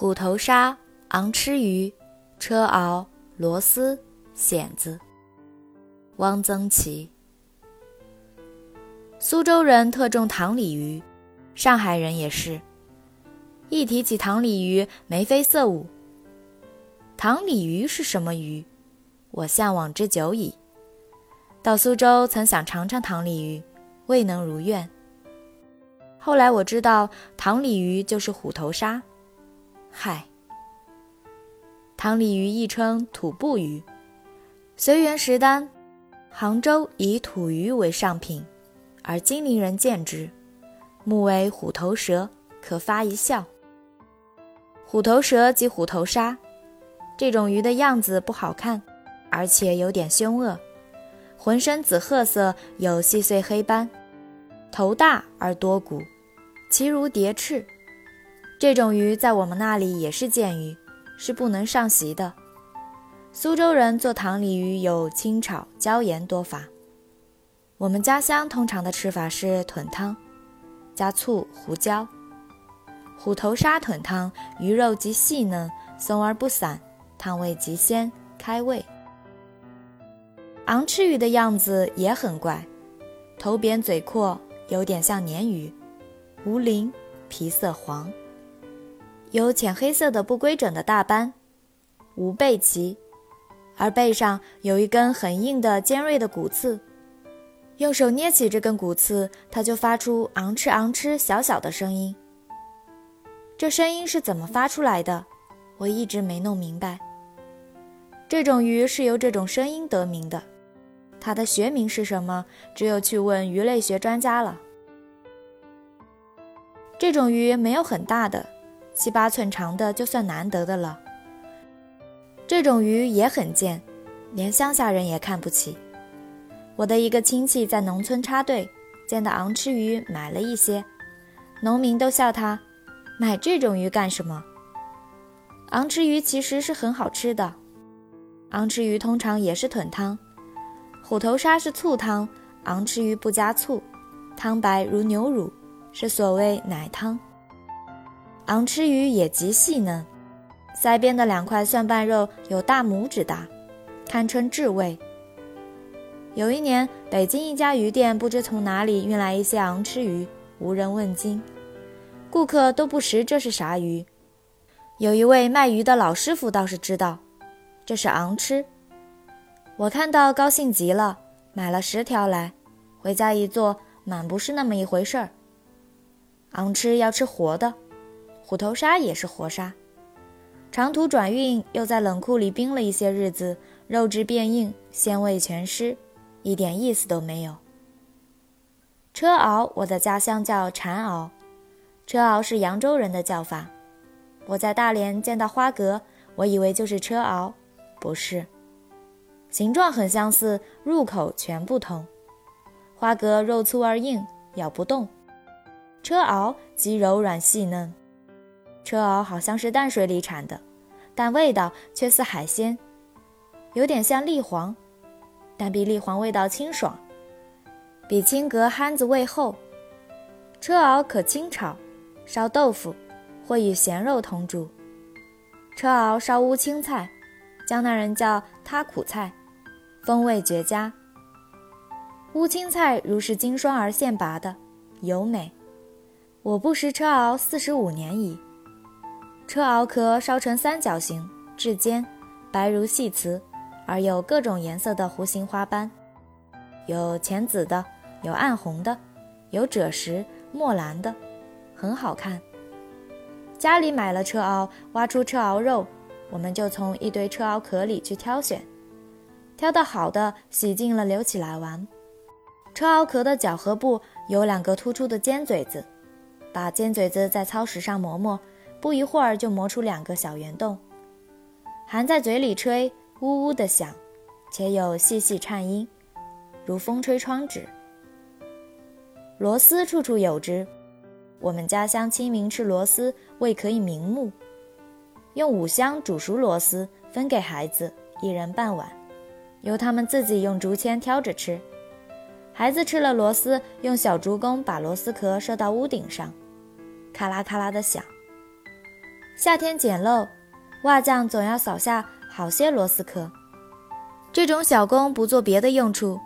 虎头鲨、昂吃鱼、车螯、螺丝、蚬子。汪曾祺。苏州人特重塘鲤鱼，上海人也是。一提起塘鲤鱼，眉飞色舞。塘鲤鱼是什么鱼？我向往之久矣。到苏州曾想尝尝塘鲤鱼，未能如愿。后来我知道塘鲤鱼就是虎头鲨。嗨，塘鲤鱼亦称土布鱼。随园食单，杭州以土鱼为上品，而金陵人见之，目为虎头蛇，可发一笑。虎头蛇即虎头鲨，这种鱼的样子不好看，而且有点凶恶，浑身紫褐色，有细碎黑斑，头大而多骨，其如蝶翅。这种鱼在我们那里也是剑鱼，是不能上席的。苏州人做塘鲤鱼有清炒、椒盐多法。我们家乡通常的吃法是豚汤，加醋、胡椒。虎头鲨豚汤，鱼肉极细嫩，松而不散，汤味极鲜，开胃。昂螭鱼的样子也很怪，头扁嘴阔，有点像鲶鱼，无鳞，皮色黄。有浅黑色的不规整的大斑，无背鳍，而背上有一根很硬的尖锐的骨刺。用手捏起这根骨刺，它就发出昂哧昂哧小小的声音。这声音是怎么发出来的？我一直没弄明白。这种鱼是由这种声音得名的，它的学名是什么？只有去问鱼类学专家了。这种鱼没有很大的。七八寸长的就算难得的了。这种鱼也很贱，连乡下人也看不起。我的一个亲戚在农村插队，见到昂吃鱼，买了一些。农民都笑他，买这种鱼干什么？昂吃鱼其实是很好吃的。昂吃鱼通常也是豚汤，虎头鲨是醋汤，昂吃鱼不加醋，汤白如牛乳，是所谓奶汤。昂吃鱼也极细嫩，腮边的两块蒜瓣肉有大拇指大，堪称至味。有一年，北京一家鱼店不知从哪里运来一些昂吃鱼，无人问津，顾客都不识这是啥鱼。有一位卖鱼的老师傅倒是知道，这是昂吃。我看到高兴极了，买了十条来，回家一做，满不是那么一回事儿。昂吃要吃活的。虎头鲨也是活鲨，长途转运又在冷库里冰了一些日子，肉质变硬，鲜味全失，一点意思都没有。车螯，我的家乡叫蝉螯，车螯是扬州人的叫法。我在大连见到花蛤，我以为就是车螯，不是，形状很相似，入口全不同。花蛤肉粗而硬，咬不动；车螯极柔软细嫩。车螯好像是淡水里产的，但味道却似海鲜，有点像栗黄，但比栗黄味道清爽，比青蛤憨子味厚。车螯可清炒、烧豆腐，或与咸肉同煮。车螯烧乌青菜，江南人叫它苦菜，风味绝佳。乌青菜如是经霜而现拔的，尤美。我不食车螯四十五年矣。车螯壳烧成三角形，质坚，白如细瓷，而有各种颜色的弧形花斑，有浅紫的，有暗红的，有赭石、墨蓝的，很好看。家里买了车螯，挖出车螯肉，我们就从一堆车螯壳里去挑选，挑到好的，洗净了留起来玩。车螯壳的角和部有两个突出的尖嘴子，把尖嘴子在操石上磨磨。不一会儿就磨出两个小圆洞，含在嘴里吹，呜呜的响，且有细细颤音，如风吹窗纸。螺丝处处有之，我们家乡清明吃螺丝，为可以明目。用五香煮熟螺丝，分给孩子一人半碗，由他们自己用竹签挑着吃。孩子吃了螺丝，用小竹弓把螺丝壳射到屋顶上，咔啦咔啦的响。夏天简陋，瓦匠总要扫下好些螺丝壳。这种小工不做别的用处，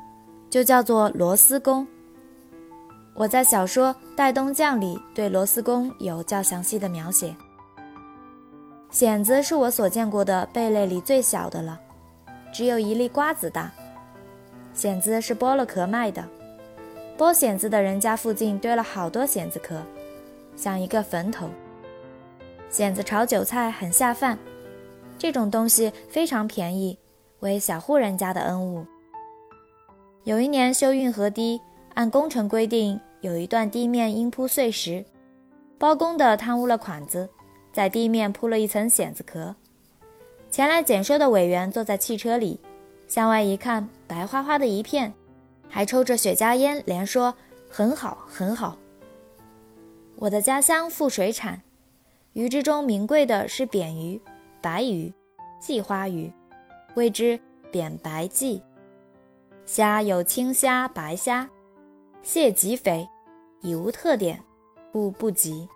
就叫做螺丝工。我在小说《戴东匠》里对螺丝工有较详细的描写。蚬子是我所见过的贝类里最小的了，只有一粒瓜子大。蚬子是剥了壳卖的。剥蚬子的人家附近堆了好多蚬子壳，像一个坟头。蚬子炒韭菜很下饭，这种东西非常便宜，为小户人家的恩物。有一年修运河堤，按工程规定，有一段地面应铺碎石，包工的贪污了款子，在地面铺了一层蚬子壳。前来检收的委员坐在汽车里，向外一看，白花花的一片。还抽着雪茄烟，连说很好，很好。我的家乡富水产，鱼之中名贵的是扁鱼、白鱼、鲫花鱼，谓之扁白鲫。虾有青虾、白虾，蟹极肥，已无特点，故不及。